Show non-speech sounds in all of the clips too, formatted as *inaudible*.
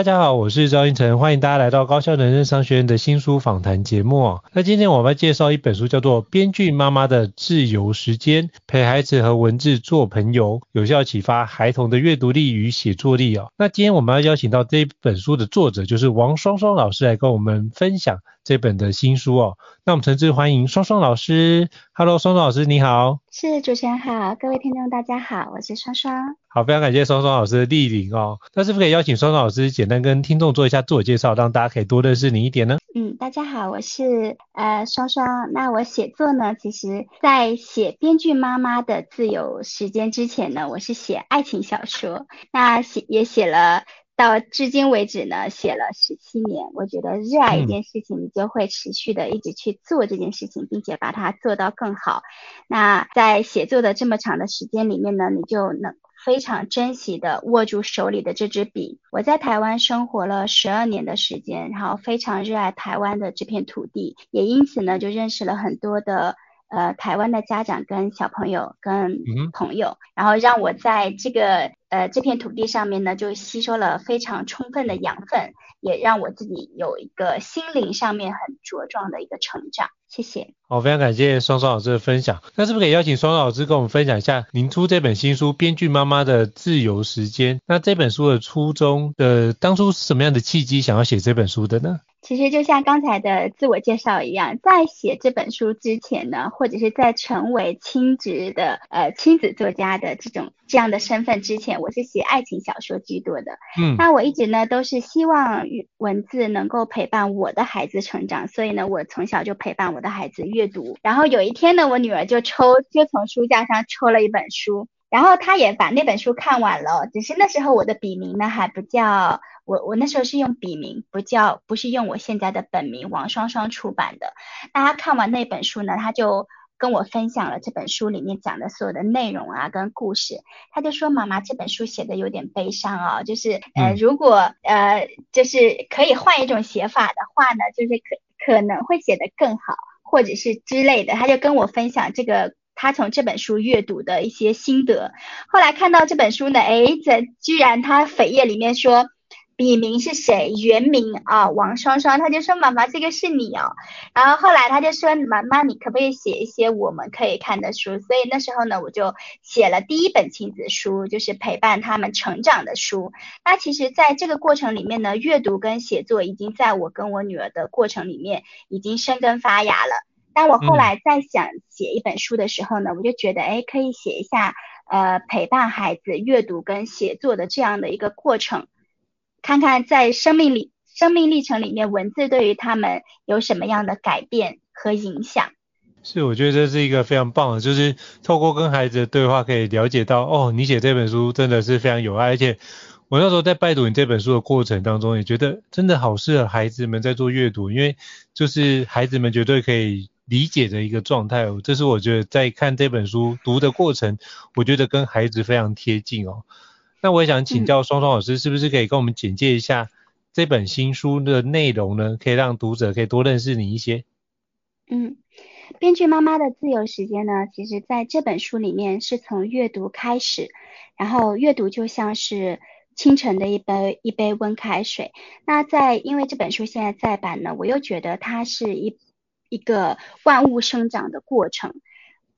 大家好，我是赵映辰，欢迎大家来到高效人生商学院的新书访谈节目。那今天我们要介绍一本书，叫做《编剧妈妈的自由时间》，陪孩子和文字做朋友，有效启发孩童的阅读力与写作力哦。那今天我们要邀请到这本书的作者，就是王双双老师来跟我们分享这本的新书哦。那我们诚挚欢迎双双老师。Hello，双双老师你好。是主持人好，各位听众大家好，我是双双。好，非常感谢双双老师的莅临哦。那是不是可以邀请双双老师简单跟听众做一下自我介绍，让大家可以多认识你一点呢？嗯，大家好，我是呃双双。那我写作呢，其实在写编剧妈妈的自由时间之前呢，我是写爱情小说。那写也写了。到至今为止呢，写了十七年。我觉得热爱一件事情，你就会持续的一直去做这件事情，并且把它做到更好。那在写作的这么长的时间里面呢，你就能非常珍惜的握住手里的这支笔。我在台湾生活了十二年的时间，然后非常热爱台湾的这片土地，也因此呢，就认识了很多的。呃，台湾的家长跟小朋友跟朋友，嗯、然后让我在这个呃这片土地上面呢，就吸收了非常充分的养分，也让我自己有一个心灵上面很茁壮的一个成长。谢谢。好，非常感谢双双老师的分享。那是不是可以邀请双双老师跟我们分享一下您出这本新书《编剧妈妈的自由时间》？那这本书的初衷的当初是什么样的契机想要写这本书的呢？其实就像刚才的自我介绍一样，在写这本书之前呢，或者是在成为亲职的呃亲子作家的这种这样的身份之前，我是写爱情小说居多的。嗯，那我一直呢都是希望文字能够陪伴我的孩子成长，所以呢，我从小就陪伴我的孩子阅读。然后有一天呢，我女儿就抽就从书架上抽了一本书，然后她也把那本书看完了，只是那时候我的笔名呢还不叫。我我那时候是用笔名，不叫不是用我现在的本名王双双出版的。那他看完那本书呢，他就跟我分享了这本书里面讲的所有的内容啊，跟故事。他就说：“妈妈，这本书写的有点悲伤啊，就是呃，如果呃，就是可以换一种写法的话呢，就是可可能会写得更好，或者是之类的。”他就跟我分享这个他从这本书阅读的一些心得。后来看到这本书呢，哎，这居然他扉页里面说。笔名是谁？原名啊，王双双。他就说：“妈妈，这个是你哦。”然后后来他就说：“妈妈，你可不可以写一些我们可以看的书？”所以那时候呢，我就写了第一本亲子书，就是陪伴他们成长的书。那其实，在这个过程里面呢，阅读跟写作已经在我跟我女儿的过程里面已经生根发芽了。当我后来再想写一本书的时候呢，我就觉得，哎，可以写一下，呃，陪伴孩子阅读跟写作的这样的一个过程。看看在生命里、生命历程里面，文字对于他们有什么样的改变和影响？是，我觉得这是一个非常棒的，就是透过跟孩子的对话，可以了解到，哦，你写这本书真的是非常有爱，而且我那时候在拜读你这本书的过程当中，也觉得真的好适合孩子们在做阅读，因为就是孩子们绝对可以理解的一个状态哦。这是我觉得在看这本书读的过程，我觉得跟孩子非常贴近哦。那我也想请教双双老师，是不是可以跟我们简介一下这本新书的内容呢？可以让读者可以多认识你一些。嗯，编剧妈妈的自由时间呢，其实在这本书里面是从阅读开始，然后阅读就像是清晨的一杯一杯温开水。那在因为这本书现在再版呢，我又觉得它是一一个万物生长的过程。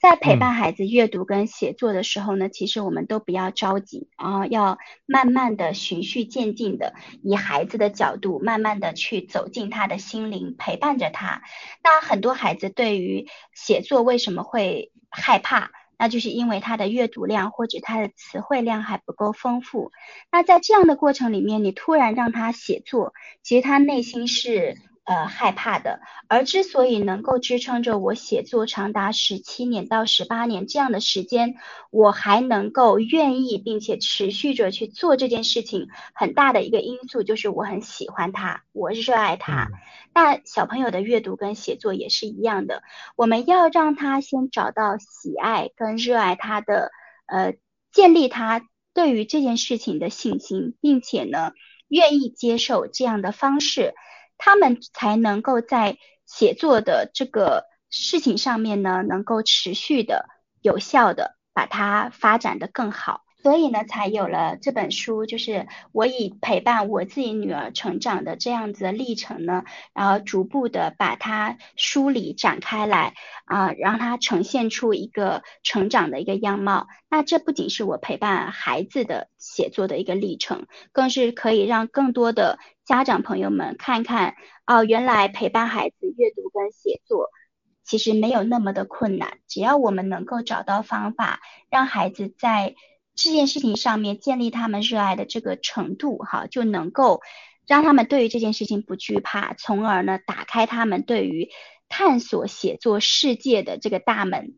在陪伴孩子阅读跟写作的时候呢，嗯、其实我们都不要着急，然后要慢慢的循序渐进的，以孩子的角度，慢慢的去走进他的心灵，陪伴着他。那很多孩子对于写作为什么会害怕？那就是因为他的阅读量或者他的词汇量还不够丰富。那在这样的过程里面，你突然让他写作，其实他内心是。呃，害怕的，而之所以能够支撑着我写作长达十七年到十八年这样的时间，我还能够愿意并且持续着去做这件事情，很大的一个因素就是我很喜欢它，我热爱它。那小朋友的阅读跟写作也是一样的，我们要让他先找到喜爱跟热爱他的，呃，建立他对于这件事情的信心，并且呢，愿意接受这样的方式。他们才能够在写作的这个事情上面呢，能够持续的、有效的把它发展的更好。所以呢，才有了这本书，就是我以陪伴我自己女儿成长的这样子的历程呢，然后逐步的把它梳理展开来啊、让它呈现出一个成长的一个样貌。那这不仅是我陪伴孩子的写作的一个历程，更是可以让更多的家长朋友们看看哦，原来陪伴孩子阅读跟写作其实没有那么的困难，只要我们能够找到方法，让孩子在这件事情上面建立他们热爱的这个程度，哈，就能够让他们对于这件事情不惧怕，从而呢，打开他们对于探索写作世界的这个大门。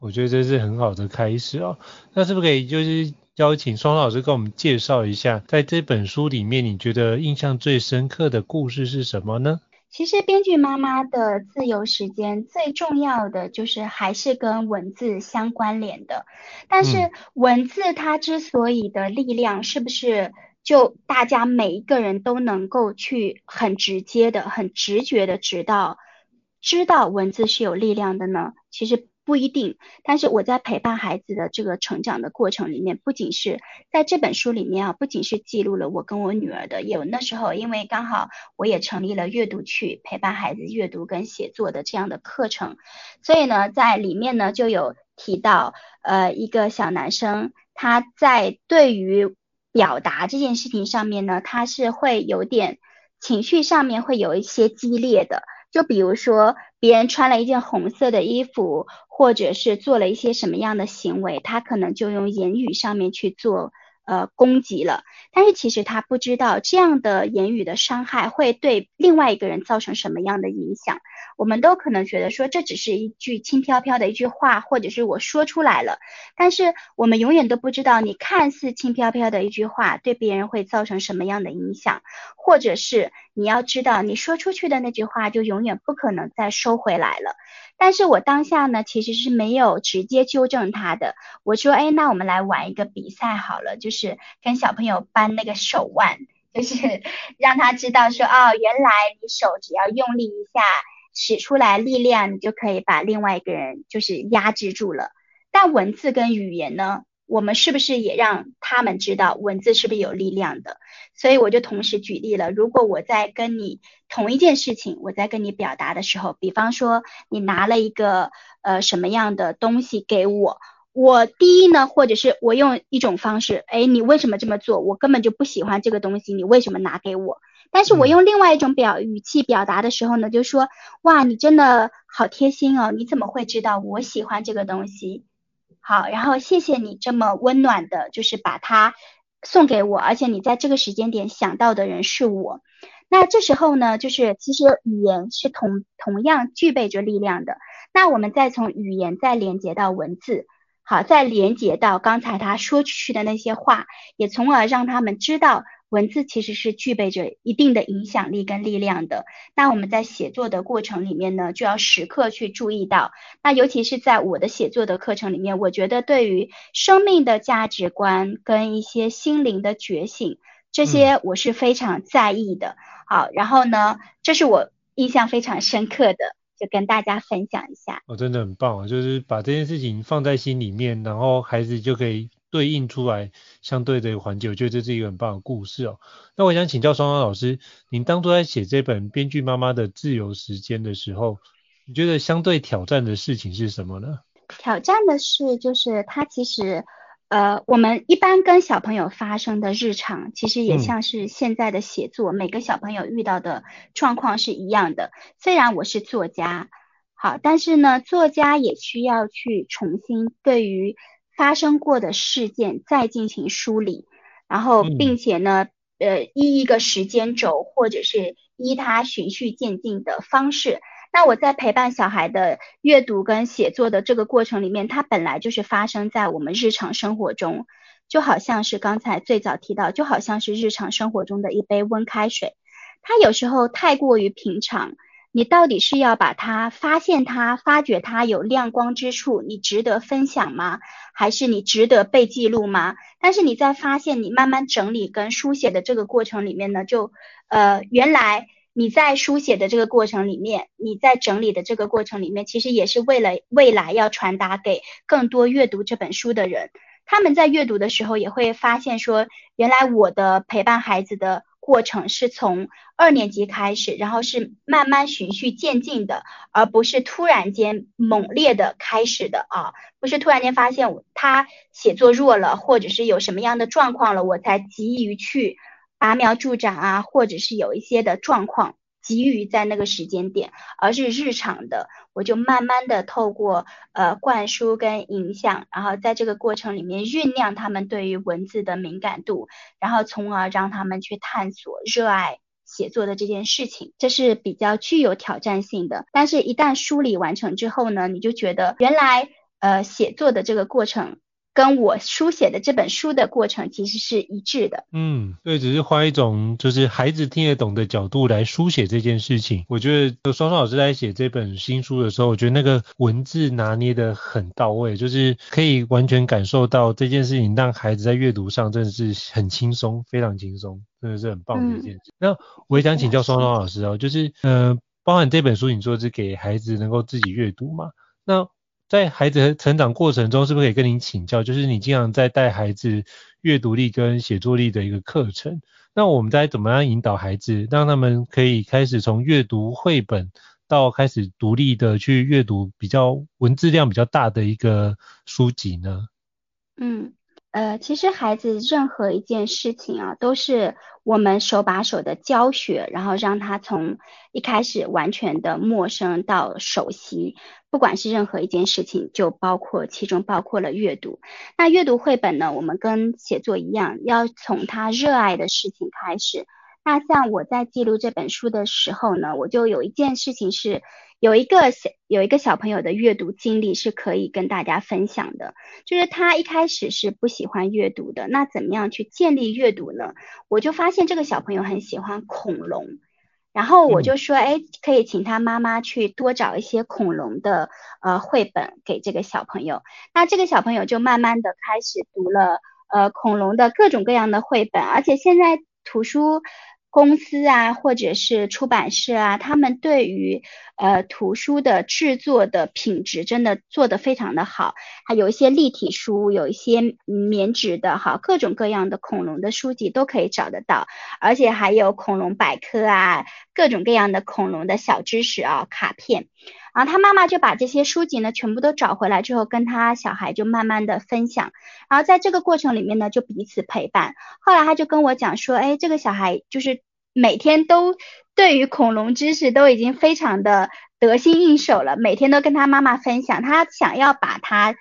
我觉得这是很好的开始哦。那是不是可以就是邀请双老师跟我们介绍一下，在这本书里面你觉得印象最深刻的故事是什么呢？其实编剧妈妈的自由时间最重要的就是还是跟文字相关联的，但是文字它之所以的力量，是不是就大家每一个人都能够去很直接的、很直觉的知道，知道文字是有力量的呢？其实。不一定，但是我在陪伴孩子的这个成长的过程里面，不仅是在这本书里面啊，不仅是记录了我跟我女儿的，有那时候因为刚好我也成立了阅读趣陪伴孩子阅读跟写作的这样的课程，所以呢，在里面呢就有提到，呃，一个小男生他在对于表达这件事情上面呢，他是会有点情绪上面会有一些激烈的。就比如说，别人穿了一件红色的衣服，或者是做了一些什么样的行为，他可能就用言语上面去做。呃，攻击了，但是其实他不知道这样的言语的伤害会对另外一个人造成什么样的影响。我们都可能觉得说这只是一句轻飘飘的一句话，或者是我说出来了，但是我们永远都不知道你看似轻飘飘的一句话对别人会造成什么样的影响，或者是你要知道你说出去的那句话就永远不可能再收回来了。但是我当下呢，其实是没有直接纠正他的。我说，哎，那我们来玩一个比赛好了，就是跟小朋友扳那个手腕，就是 *laughs* 让他知道说，哦，原来你手只要用力一下，使出来力量，你就可以把另外一个人就是压制住了。但文字跟语言呢？我们是不是也让他们知道文字是不是有力量的？所以我就同时举例了，如果我在跟你同一件事情，我在跟你表达的时候，比方说你拿了一个呃什么样的东西给我，我第一呢，或者是我用一种方式，哎，你为什么这么做？我根本就不喜欢这个东西，你为什么拿给我？但是我用另外一种表语气表达的时候呢，就说哇，你真的好贴心哦，你怎么会知道我喜欢这个东西？好，然后谢谢你这么温暖的，就是把它送给我，而且你在这个时间点想到的人是我。那这时候呢，就是其实语言是同同样具备着力量的。那我们再从语言再连接到文字，好，再连接到刚才他说出去的那些话，也从而让他们知道文字其实是具备着一定的影响力跟力量的。那我们在写作的过程里面呢，就要时刻去注意到。那尤其是在我的写作的课程里面，我觉得对于生命的价值观跟一些心灵的觉醒，这些我是非常在意的。嗯、好，然后呢，这是我印象非常深刻的。就跟大家分享一下，哦，真的很棒啊！就是把这件事情放在心里面，然后孩子就可以对应出来相对的环节。我觉得这是一个很棒的故事哦。那我想请教双双老师，您当初在写这本《编剧妈妈的自由时间》的时候，你觉得相对挑战的事情是什么呢？挑战的是，就是它其实。呃，我们一般跟小朋友发生的日常，其实也像是现在的写作，嗯、每个小朋友遇到的状况是一样的。虽然我是作家，好，但是呢，作家也需要去重新对于发生过的事件再进行梳理，然后并且呢，嗯、呃，依一个时间轴，或者是依他循序渐进的方式。那我在陪伴小孩的阅读跟写作的这个过程里面，它本来就是发生在我们日常生活中，就好像是刚才最早提到，就好像是日常生活中的一杯温开水，它有时候太过于平常，你到底是要把它发现它、发掘它有亮光之处，你值得分享吗？还是你值得被记录吗？但是你在发现你慢慢整理跟书写的这个过程里面呢，就呃原来。你在书写的这个过程里面，你在整理的这个过程里面，其实也是为了未来要传达给更多阅读这本书的人。他们在阅读的时候也会发现说，原来我的陪伴孩子的过程是从二年级开始，然后是慢慢循序渐进的，而不是突然间猛烈的开始的啊，不是突然间发现他写作弱了，或者是有什么样的状况了，我才急于去。拔苗助长啊，或者是有一些的状况急于在那个时间点，而是日常的，我就慢慢的透过呃灌输跟影响，然后在这个过程里面酝酿他们对于文字的敏感度，然后从而让他们去探索热爱写作的这件事情，这是比较具有挑战性的。但是，一旦梳理完成之后呢，你就觉得原来呃写作的这个过程。跟我书写的这本书的过程其实是一致的。嗯，对，只是换一种就是孩子听得懂的角度来书写这件事情。我觉得双双老师在写这本新书的时候，我觉得那个文字拿捏得很到位，就是可以完全感受到这件事情让孩子在阅读上真的是很轻松，非常轻松，真的是很棒的一件事。嗯、那我也想请教双双老师哦，就是呃，包含这本书你说是给孩子能够自己阅读嘛？那在孩子成长过程中，是不是可以跟您请教？就是你经常在带孩子阅读力跟写作力的一个课程，那我们在怎么样引导孩子，让他们可以开始从阅读绘本到开始独立的去阅读比较文字量比较大的一个书籍呢？嗯。呃，其实孩子任何一件事情啊，都是我们手把手的教学，然后让他从一开始完全的陌生到熟悉。不管是任何一件事情，就包括其中包括了阅读。那阅读绘本呢，我们跟写作一样，要从他热爱的事情开始。那像我在记录这本书的时候呢，我就有一件事情是。有一个小有一个小朋友的阅读经历是可以跟大家分享的，就是他一开始是不喜欢阅读的，那怎么样去建立阅读呢？我就发现这个小朋友很喜欢恐龙，然后我就说，哎，可以请他妈妈去多找一些恐龙的呃绘本给这个小朋友，那这个小朋友就慢慢的开始读了呃恐龙的各种各样的绘本，而且现在图书。公司啊，或者是出版社啊，他们对于呃图书的制作的品质真的做得非常的好，还有一些立体书，有一些棉纸的哈，各种各样的恐龙的书籍都可以找得到，而且还有恐龙百科啊，各种各样的恐龙的小知识啊，卡片。然后他妈妈就把这些书籍呢全部都找回来之后，跟他小孩就慢慢的分享。然后在这个过程里面呢，就彼此陪伴。后来他就跟我讲说，哎，这个小孩就是每天都对于恐龙知识都已经非常的得心应手了，每天都跟他妈妈分享。他想要把他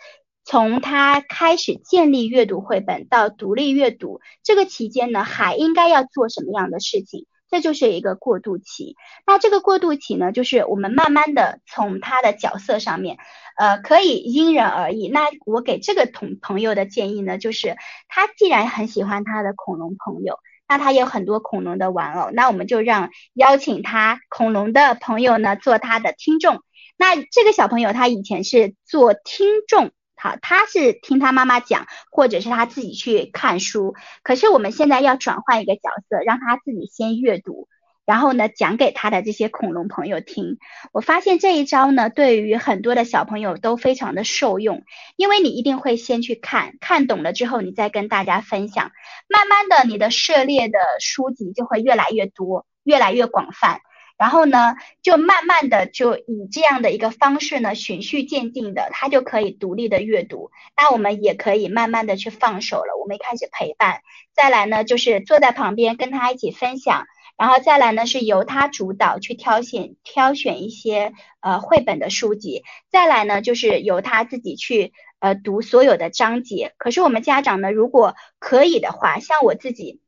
从他开始建立阅读绘本到独立阅读这个期间呢，还应该要做什么样的事情？这就是一个过渡期，那这个过渡期呢，就是我们慢慢的从他的角色上面，呃，可以因人而异。那我给这个同朋友的建议呢，就是他既然很喜欢他的恐龙朋友，那他有很多恐龙的玩偶，那我们就让邀请他恐龙的朋友呢做他的听众。那这个小朋友他以前是做听众，好，他是听他妈妈讲，或者是他自己去看书。可是我们现在要转换一个角色，让他自己先阅读。然后呢，讲给他的这些恐龙朋友听。我发现这一招呢，对于很多的小朋友都非常的受用，因为你一定会先去看，看懂了之后，你再跟大家分享。慢慢的，你的涉猎的书籍就会越来越多，越来越广泛。然后呢，就慢慢的就以这样的一个方式呢，循序渐进的，他就可以独立的阅读。那我们也可以慢慢的去放手了。我们开始陪伴，再来呢，就是坐在旁边跟他一起分享。然后再来呢，是由他主导去挑选挑选一些呃绘本的书籍，再来呢，就是由他自己去呃读所有的章节。可是我们家长呢，如果可以的话，像我自己，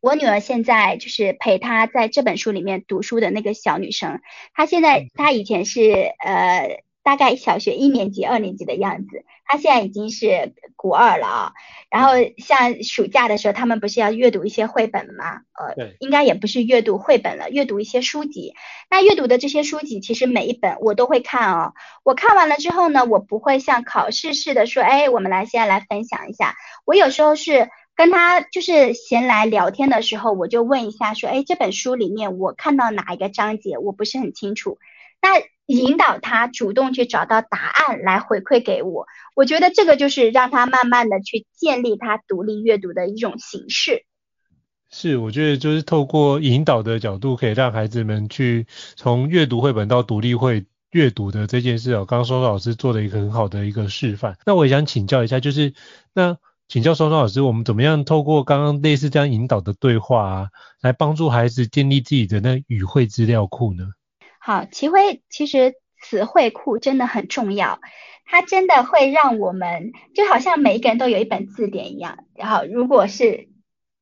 我女儿现在就是陪她在这本书里面读书的那个小女生，她现在她以前是呃。大概小学一年级、二年级的样子，她现在已经是国二了啊。然后像暑假的时候，他们不是要阅读一些绘本吗？呃，对应该也不是阅读绘本了，阅读一些书籍。那阅读的这些书籍，其实每一本我都会看哦。我看完了之后呢，我不会像考试似的说，哎，我们来现在来分享一下。我有时候是跟他就是闲来聊天的时候，我就问一下说，哎，这本书里面我看到哪一个章节，我不是很清楚。那引导他主动去找到答案来回馈给我，我觉得这个就是让他慢慢的去建立他独立阅读的一种形式。是，我觉得就是透过引导的角度，可以让孩子们去从阅读绘本到独立会阅读的这件事哦。刚刚双双老师做了一个很好的一个示范。那我也想请教一下，就是那请教双双老师，我们怎么样透过刚刚类似这样引导的对话啊，来帮助孩子建立自己的那语汇资料库呢？好，奇辉，其实词汇库真的很重要，它真的会让我们就好像每一个人都有一本字典一样。然后，如果是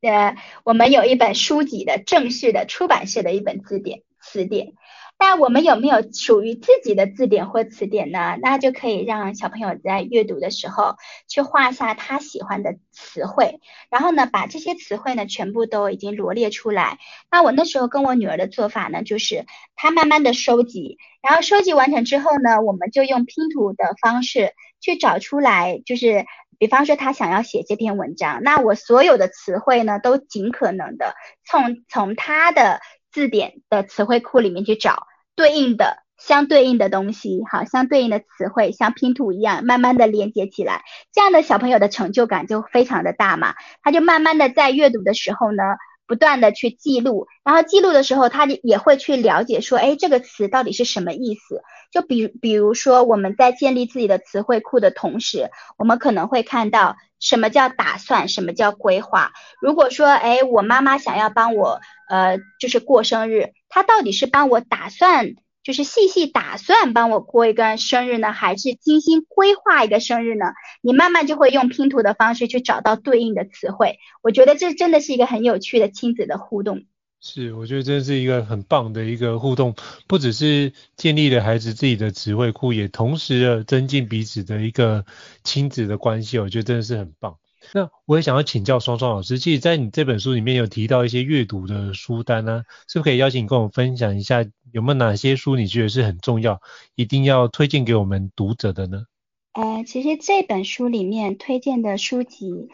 呃，我们有一本书籍的正式的出版社的一本字典词典。那我们有没有属于自己的字典或词典呢？那就可以让小朋友在阅读的时候去画下他喜欢的词汇，然后呢，把这些词汇呢全部都已经罗列出来。那我那时候跟我女儿的做法呢，就是她慢慢的收集，然后收集完成之后呢，我们就用拼图的方式去找出来，就是比方说她想要写这篇文章，那我所有的词汇呢都尽可能的从从她的。字典的词汇库里面去找对应的、相对应的东西，好，相对应的词汇像拼图一样，慢慢的连接起来，这样的小朋友的成就感就非常的大嘛。他就慢慢的在阅读的时候呢，不断的去记录，然后记录的时候，他也会去了解说，哎，这个词到底是什么意思？就比比如说我们在建立自己的词汇库的同时，我们可能会看到什么叫打算，什么叫规划。如果说，哎，我妈妈想要帮我。呃，就是过生日，她到底是帮我打算，就是细细打算帮我过一个生日呢，还是精心规划一个生日呢？你慢慢就会用拼图的方式去找到对应的词汇。我觉得这真的是一个很有趣的亲子的互动。是，我觉得这是一个很棒的一个互动，不只是建立了孩子自己的词汇库，也同时的增进彼此的一个亲子的关系。我觉得真的是很棒。那我也想要请教双双老师，其实，在你这本书里面有提到一些阅读的书单呢、是不是可以邀请你跟我们分享一下，有没有哪些书你觉得是很重要，一定要推荐给我们读者的呢？呃，其实这本书里面推荐的书籍。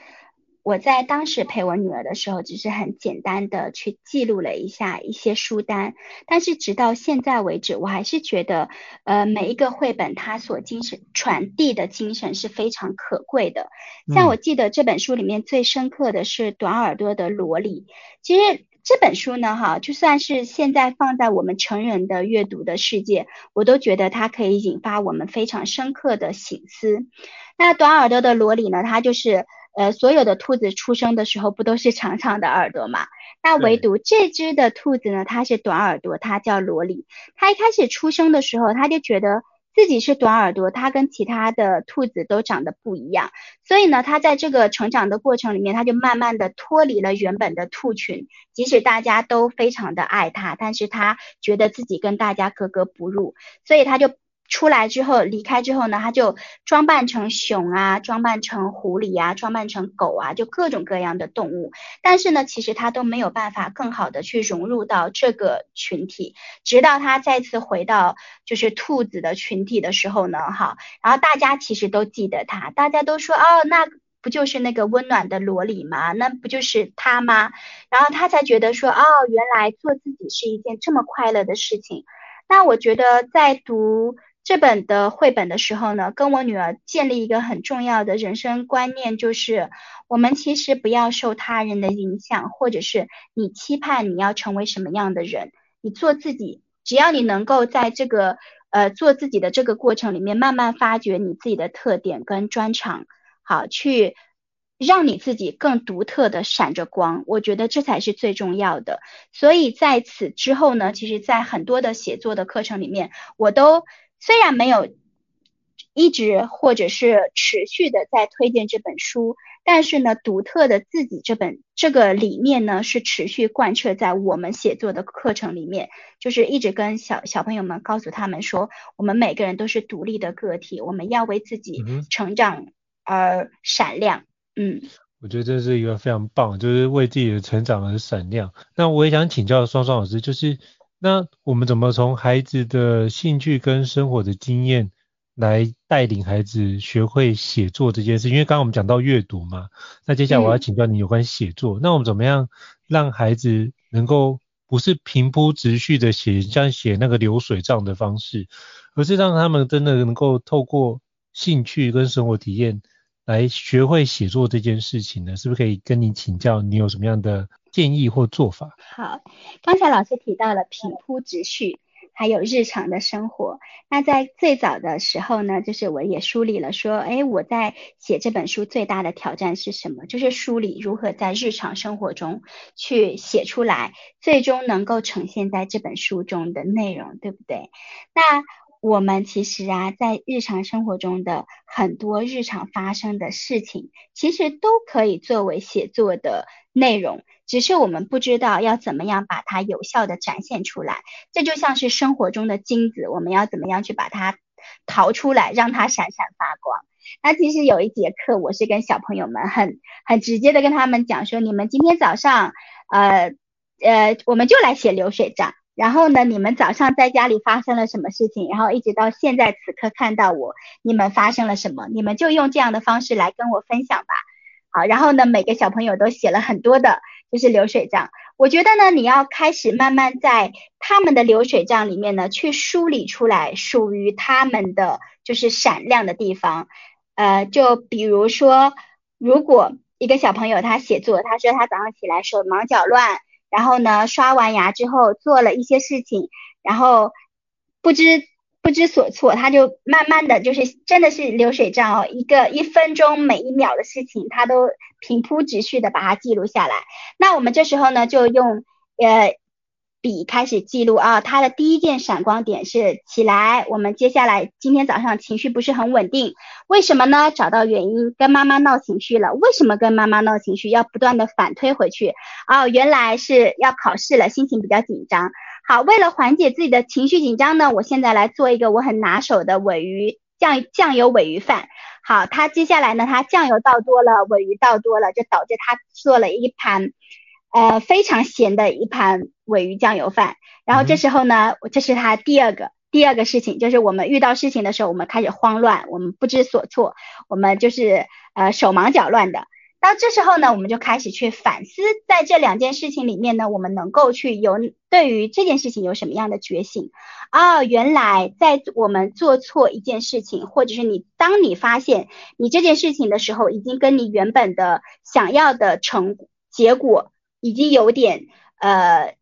我在当时陪我女儿的时候，只是很简单的去记录了一下一些书单，但是直到现在为止，我还是觉得，呃，每一个绘本它所精神传递的精神是非常可贵的。像我记得这本书里面最深刻的是短耳朵的萝莉。其实这本书呢，哈，就算是现在放在我们成人的阅读的世界，我都觉得它可以引发我们非常深刻的醒思。那短耳朵的萝莉呢，它就是。呃，所有的兔子出生的时候不都是长长的耳朵嘛？那唯独这只的兔子呢，它是短耳朵，它叫萝莉。它一开始出生的时候，它就觉得自己是短耳朵，它跟其他的兔子都长得不一样。所以呢，它在这个成长的过程里面，它就慢慢的脱离了原本的兔群。即使大家都非常的爱它，但是它觉得自己跟大家格格不入，所以它就。出来之后离开之后呢，他就装扮成熊啊，装扮成狐狸啊，装扮成狗啊，就各种各样的动物。但是呢，其实他都没有办法更好的去融入到这个群体，直到他再次回到就是兔子的群体的时候呢，哈，然后大家其实都记得他，大家都说哦，那。不就是那个温暖的萝莉吗？那不就是他吗？然后他才觉得说，哦，原来做自己是一件这么快乐的事情。那我觉得在读这本的绘本的时候呢，跟我女儿建立一个很重要的人生观念，就是我们其实不要受他人的影响，或者是你期盼你要成为什么样的人，你做自己，只要你能够在这个呃做自己的这个过程里面，慢慢发掘你自己的特点跟专长。好，去让你自己更独特的闪着光，我觉得这才是最重要的。所以在此之后呢，其实，在很多的写作的课程里面，我都虽然没有一直或者是持续的在推荐这本书，但是呢，独特的自己这本这个理念呢，是持续贯彻在我们写作的课程里面，就是一直跟小小朋友们告诉他们说，我们每个人都是独立的个体，我们要为自己成长。而闪亮，嗯，我觉得这是一个非常棒，就是为自己的成长而闪亮。那我也想请教双双老师，就是那我们怎么从孩子的兴趣跟生活的经验来带领孩子学会写作这件事？因为刚刚我们讲到阅读嘛，那接下来我要请教你有关写作，嗯、那我们怎么样让孩子能够不是平铺直叙的写，像写那个流水账的方式，而是让他们真的能够透过兴趣跟生活体验。来学会写作这件事情呢，是不是可以跟你请教？你有什么样的建议或做法？好，刚才老师提到了平铺直叙，还有日常的生活。那在最早的时候呢，就是我也梳理了说，哎，我在写这本书最大的挑战是什么？就是梳理如何在日常生活中去写出来，最终能够呈现在这本书中的内容，对不对？那我们其实啊，在日常生活中的很多日常发生的事情，其实都可以作为写作的内容，只是我们不知道要怎么样把它有效地展现出来。这就像是生活中的金子，我们要怎么样去把它淘出来，让它闪闪发光。那其实有一节课，我是跟小朋友们很很直接的跟他们讲说，你们今天早上，呃呃，我们就来写流水账。然后呢，你们早上在家里发生了什么事情？然后一直到现在此刻看到我，你们发生了什么？你们就用这样的方式来跟我分享吧。好，然后呢，每个小朋友都写了很多的，就是流水账。我觉得呢，你要开始慢慢在他们的流水账里面呢，去梳理出来属于他们的就是闪亮的地方。呃，就比如说，如果一个小朋友他写作，他说他早上起来手忙脚乱。然后呢，刷完牙之后做了一些事情，然后不知不知所措，他就慢慢的就是真的是流水账哦，一个一分钟每一秒的事情，他都平铺直叙的把它记录下来。那我们这时候呢，就用呃。笔开始记录啊，他的第一件闪光点是起来。我们接下来今天早上情绪不是很稳定，为什么呢？找到原因，跟妈妈闹情绪了。为什么跟妈妈闹情绪？要不断的反推回去。哦，原来是要考试了，心情比较紧张。好，为了缓解自己的情绪紧张呢，我现在来做一个我很拿手的尾鱼酱酱油尾鱼饭。好，他接下来呢，他酱油倒多了，尾鱼倒多了，就导致他做了一盘。呃，非常咸的一盘尾鱼酱油饭。然后这时候呢，这是他第二个第二个事情，就是我们遇到事情的时候，我们开始慌乱，我们不知所措，我们就是呃手忙脚乱的。那这时候呢，我们就开始去反思，在这两件事情里面呢，我们能够去有对于这件事情有什么样的觉醒啊、哦？原来在我们做错一件事情，或者是你当你发现你这件事情的时候，已经跟你原本的想要的成结果。已经有点呃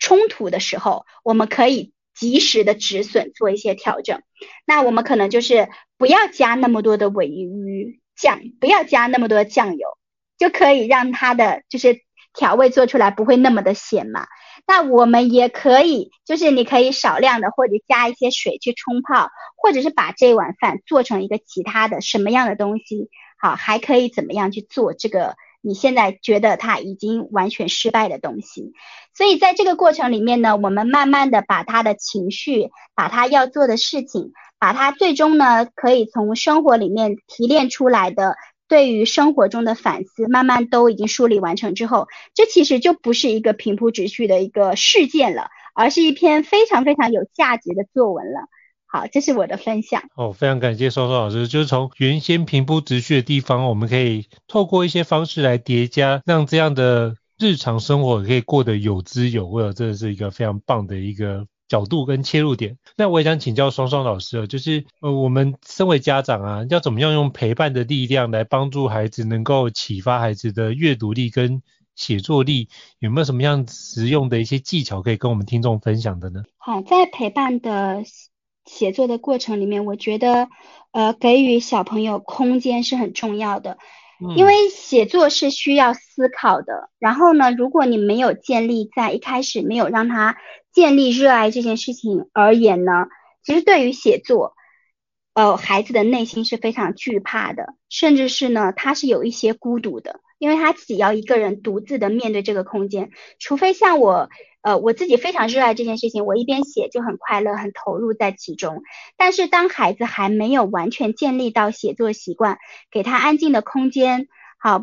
冲突的时候，我们可以及时的止损，做一些调整。那我们可能就是不要加那么多的尾鱼酱，不要加那么多酱油，就可以让它的就是调味做出来不会那么的咸嘛。那我们也可以，就是你可以少量的或者加一些水去冲泡，或者是把这碗饭做成一个其他的什么样的东西，好，还可以怎么样去做这个你现在觉得他已经完全失败的东西。所以在这个过程里面呢，我们慢慢的把他的情绪，把他要做的事情，把他最终呢可以从生活里面提炼出来的对于生活中的反思，慢慢都已经梳理完成之后，这其实就不是一个平铺直叙的一个事件了，而是一篇非常非常有价值的作文了。好，这是我的分享。哦，非常感谢双双老师。就是从原先平铺直叙的地方，我们可以透过一些方式来叠加，让这样的日常生活可以过得有滋有味。这是一个非常棒的一个角度跟切入点。那我也想请教双双老师啊，就是呃，我们身为家长啊，要怎么样用陪伴的力量来帮助孩子，能够启发孩子的阅读力跟写作力？有没有什么样实用的一些技巧可以跟我们听众分享的呢？好，在陪伴的。写作的过程里面，我觉得，呃，给予小朋友空间是很重要的，因为写作是需要思考的。然后呢，如果你没有建立在一开始没有让他建立热爱这件事情而言呢，其实对于写作，呃，孩子的内心是非常惧怕的，甚至是呢，他是有一些孤独的，因为他自己要一个人独自的面对这个空间，除非像我。呃，我自己非常热爱这件事情，我一边写就很快乐，很投入在其中。但是当孩子还没有完全建立到写作习惯，给他安静的空间，好，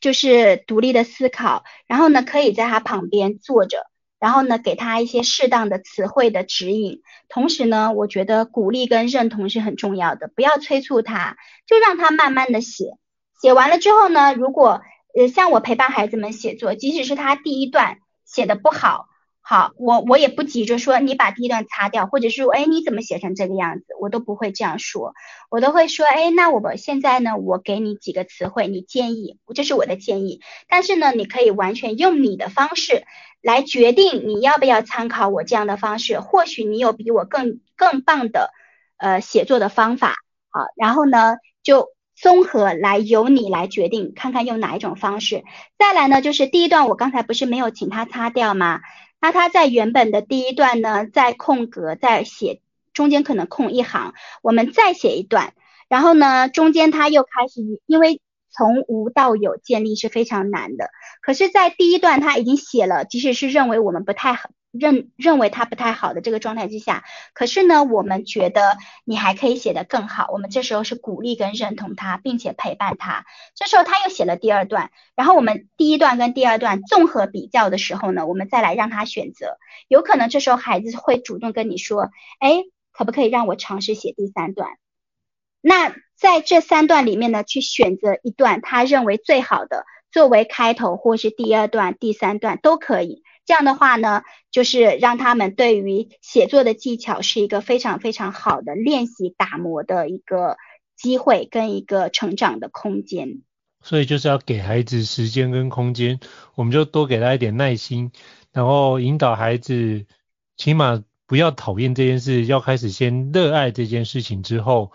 就是独立的思考，然后呢，可以在他旁边坐着，然后呢，给他一些适当的词汇的指引。同时呢，我觉得鼓励跟认同是很重要的，不要催促他，就让他慢慢的写。写完了之后呢，如果呃像我陪伴孩子们写作，即使是他第一段写的不好。好，我我也不急着说你把第一段擦掉，或者是哎你怎么写成这个样子，我都不会这样说，我都会说哎那我们现在呢，我给你几个词汇，你建议，这是我的建议，但是呢，你可以完全用你的方式来决定你要不要参考我这样的方式，或许你有比我更更棒的呃写作的方法，好，然后呢就综合来由你来决定，看看用哪一种方式。再来呢，就是第一段我刚才不是没有请他擦掉吗？那他在原本的第一段呢，在空格在写，中间可能空一行，我们再写一段，然后呢，中间他又开始，因为从无到有建立是非常难的，可是，在第一段他已经写了，即使是认为我们不太好。认认为他不太好的这个状态之下，可是呢，我们觉得你还可以写得更好。我们这时候是鼓励跟认同他，并且陪伴他。这时候他又写了第二段，然后我们第一段跟第二段综合比较的时候呢，我们再来让他选择。有可能这时候孩子会主动跟你说：“哎，可不可以让我尝试写第三段？”那在这三段里面呢，去选择一段他认为最好的作为开头，或是第二段、第三段都可以。这样的话呢，就是让他们对于写作的技巧是一个非常非常好的练习打磨的一个机会跟一个成长的空间。所以就是要给孩子时间跟空间，我们就多给他一点耐心，然后引导孩子，起码不要讨厌这件事，要开始先热爱这件事情之后。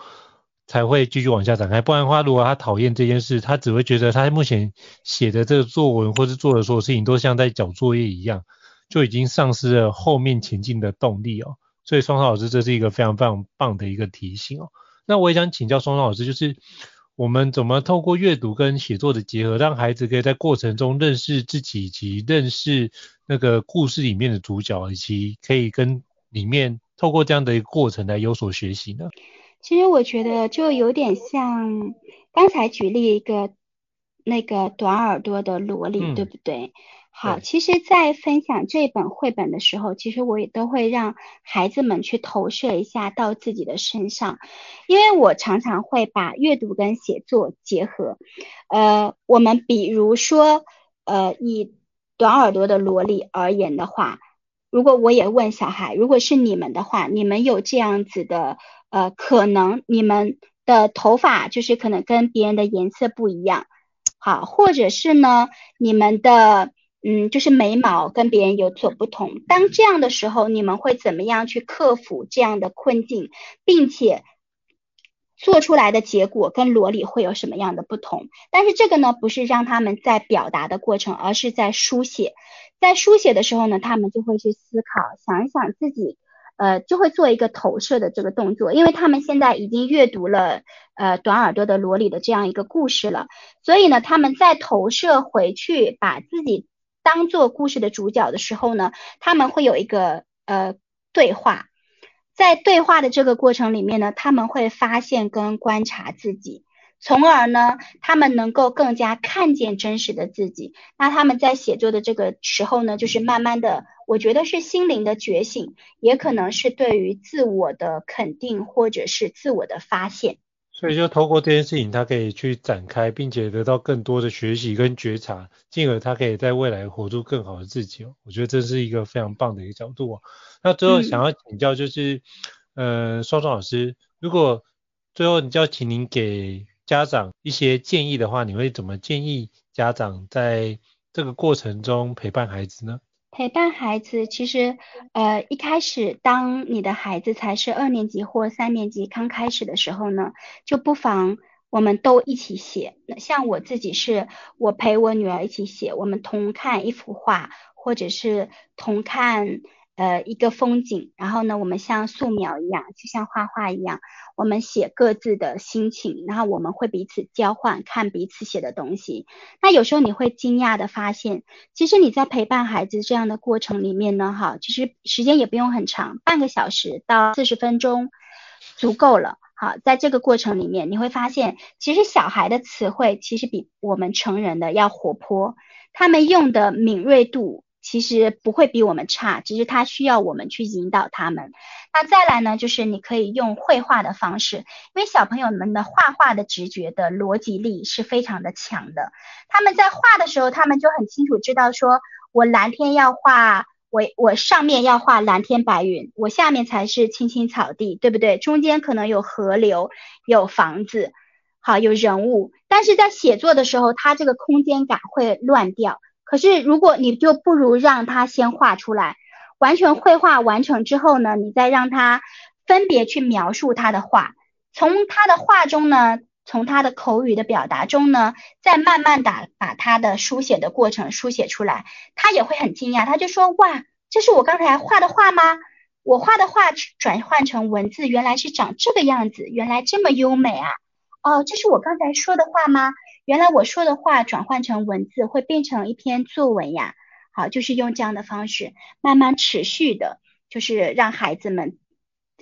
才会继续往下展开，不然的话，如果他讨厌这件事，他只会觉得他目前写的这个作文或是做的所有事情都像在交作业一样，就已经丧失了后面前进的动力哦。所以双双老师，这是一个非常非常棒的一个提醒哦。那我也想请教双双老师，就是我们怎么透过阅读跟写作的结合，让孩子可以在过程中认识自己以及认识那个故事里面的主角，以及可以跟里面透过这样的一个过程来有所学习呢？其实我觉得就有点像刚才举例一个那个短耳朵的萝莉，嗯、对不对？好，其实，在分享这本绘本的时候，其实我也都会让孩子们去投射一下到自己的身上，因为我常常会把阅读跟写作结合。呃，我们比如说，呃，以短耳朵的萝莉而言的话，如果我也问小孩，如果是你们的话，你们有这样子的？呃，可能你们的头发就是可能跟别人的颜色不一样，好，或者是呢，你们的嗯，就是眉毛跟别人有所不同。当这样的时候，你们会怎么样去克服这样的困境，并且做出来的结果跟萝莉会有什么样的不同？但是这个呢，不是让他们在表达的过程，而是在书写。在书写的时候呢，他们就会去思考，想一想自己。呃，就会做一个投射的这个动作，因为他们现在已经阅读了呃短耳朵的萝莉的这样一个故事了，所以呢，他们在投射回去，把自己当做故事的主角的时候呢，他们会有一个呃对话，在对话的这个过程里面呢，他们会发现跟观察自己。从而呢，他们能够更加看见真实的自己。那他们在写作的这个时候呢，就是慢慢的，我觉得是心灵的觉醒，也可能是对于自我的肯定，或者是自我的发现。所以就透过这件事情，他可以去展开，并且得到更多的学习跟觉察，进而他可以在未来活出更好的自己哦。我觉得这是一个非常棒的一个角度哦。那最后想要请教就是，嗯、呃，双双老师，如果最后你就要请您给家长一些建议的话，你会怎么建议家长在这个过程中陪伴孩子呢？陪伴孩子，其实呃一开始，当你的孩子才是二年级或三年级刚开始的时候呢，就不妨我们都一起写。那像我自己是，我陪我女儿一起写，我们同看一幅画，或者是同看。呃，一个风景，然后呢，我们像素描一样，就像画画一样，我们写各自的心情，然后我们会彼此交换，看彼此写的东西。那有时候你会惊讶的发现，其实你在陪伴孩子这样的过程里面呢，哈，其实时间也不用很长，半个小时到四十分钟足够了。好，在这个过程里面，你会发现，其实小孩的词汇其实比我们成人的要活泼，他们用的敏锐度。其实不会比我们差，只是他需要我们去引导他们。那再来呢，就是你可以用绘画的方式，因为小朋友们的画画的直觉的逻辑力是非常的强的。他们在画的时候，他们就很清楚知道说，我蓝天要画，我我上面要画蓝天白云，我下面才是青青草地，对不对？中间可能有河流，有房子，好，有人物。但是在写作的时候，他这个空间感会乱掉。可是，如果你就不如让他先画出来，完全绘画完成之后呢，你再让他分别去描述他的画，从他的画中呢，从他的口语的表达中呢，再慢慢的把他的书写的过程书写出来，他也会很惊讶，他就说：哇，这是我刚才画的画吗？我画的画转换成文字，原来是长这个样子，原来这么优美啊！哦，这是我刚才说的话吗？原来我说的话转换成文字会变成一篇作文呀。好，就是用这样的方式慢慢持续的，就是让孩子们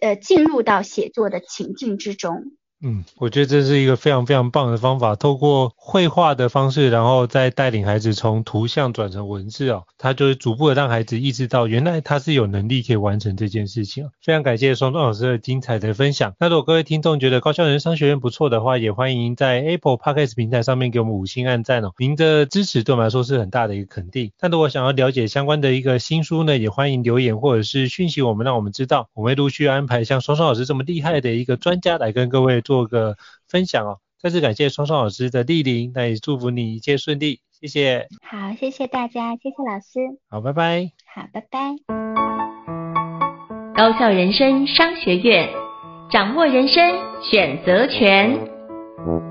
呃进入到写作的情境之中。嗯，我觉得这是一个非常非常棒的方法，透过绘画的方式，然后再带领孩子从图像转成文字哦，他就是逐步的让孩子意识到，原来他是有能力可以完成这件事情。非常感谢双双老师的精彩的分享。那如果各位听众觉得高效人商学院不错的话，也欢迎在 Apple Podcast 平台上面给我们五星按赞哦，您的支持对我们来说是很大的一个肯定。那如果想要了解相关的一个新书呢，也欢迎留言或者是讯息我们，让我们知道，我们会陆续安排像双双老师这么厉害的一个专家来跟各位。做个分享哦，再次感谢双双老师的莅临，那也祝福你一切顺利，谢谢。好，谢谢大家，谢谢老师。好，拜拜。好，拜拜。高校人生商学院，掌握人生选择权。